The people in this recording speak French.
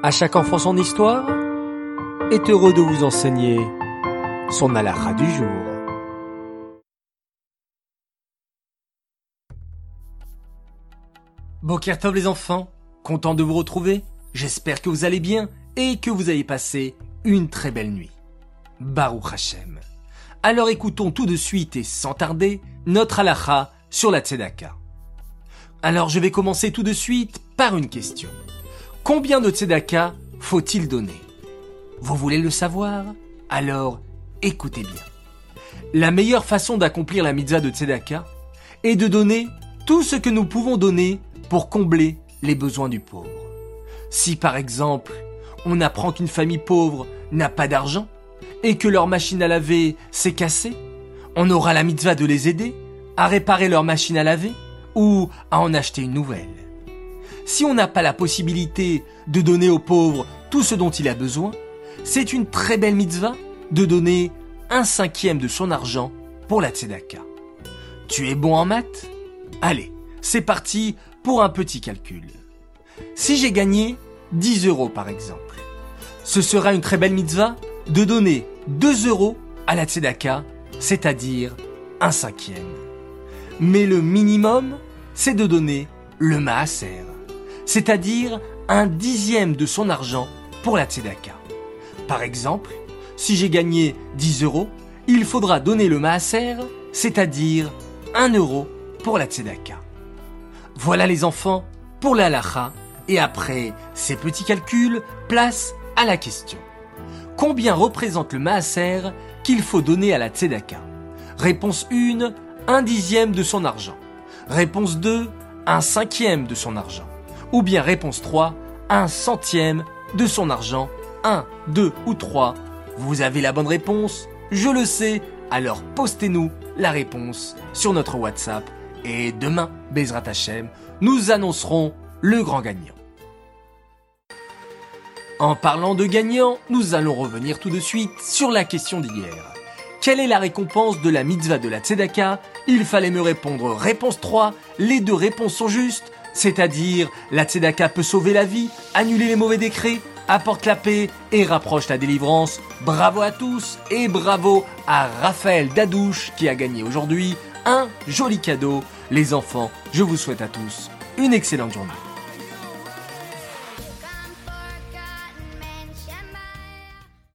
À chaque enfant son histoire est heureux de vous enseigner son halakha du jour. Bokertov les enfants, content de vous retrouver, j'espère que vous allez bien et que vous avez passé une très belle nuit. Baruch Hashem. Alors écoutons tout de suite et sans tarder notre halakha sur la tzedaka. Alors je vais commencer tout de suite par une question. Combien de tzedaka faut-il donner? Vous voulez le savoir? Alors écoutez bien. La meilleure façon d'accomplir la mitzvah de tzedaka est de donner tout ce que nous pouvons donner pour combler les besoins du pauvre. Si par exemple, on apprend qu'une famille pauvre n'a pas d'argent et que leur machine à laver s'est cassée, on aura la mitzvah de les aider à réparer leur machine à laver ou à en acheter une nouvelle. Si on n'a pas la possibilité de donner aux pauvres tout ce dont il a besoin, c'est une très belle mitzvah de donner un cinquième de son argent pour la tzedaka. Tu es bon en maths? Allez, c'est parti pour un petit calcul. Si j'ai gagné 10 euros par exemple, ce sera une très belle mitzvah de donner 2 euros à la tzedaka, c'est-à-dire un cinquième. Mais le minimum, c'est de donner le maaser, c'est-à-dire un dixième de son argent pour la tzedaka. Par exemple, si j'ai gagné 10 euros, il faudra donner le maaser, c'est-à-dire 1 euro pour la tzedaka. Voilà les enfants pour la lacha, et après ces petits calculs, place à la question. Combien représente le maaser qu'il faut donner à la tzedaka? Réponse 1, un dixième de son argent. Réponse 2, un cinquième de son argent. Ou bien réponse 3, un centième de son argent. 1, 2 ou 3. Vous avez la bonne réponse Je le sais. Alors postez-nous la réponse sur notre WhatsApp. Et demain, Bezrat Hashem, nous annoncerons le grand gagnant. En parlant de gagnant, nous allons revenir tout de suite sur la question d'hier. Quelle est la récompense de la mitzvah de la tzedaka? Il fallait me répondre réponse 3. Les deux réponses sont justes, c'est-à-dire la tzedaka peut sauver la vie, annuler les mauvais décrets, apporte la paix et rapproche la délivrance. Bravo à tous et bravo à Raphaël Dadouche qui a gagné aujourd'hui un joli cadeau. Les enfants, je vous souhaite à tous une excellente journée.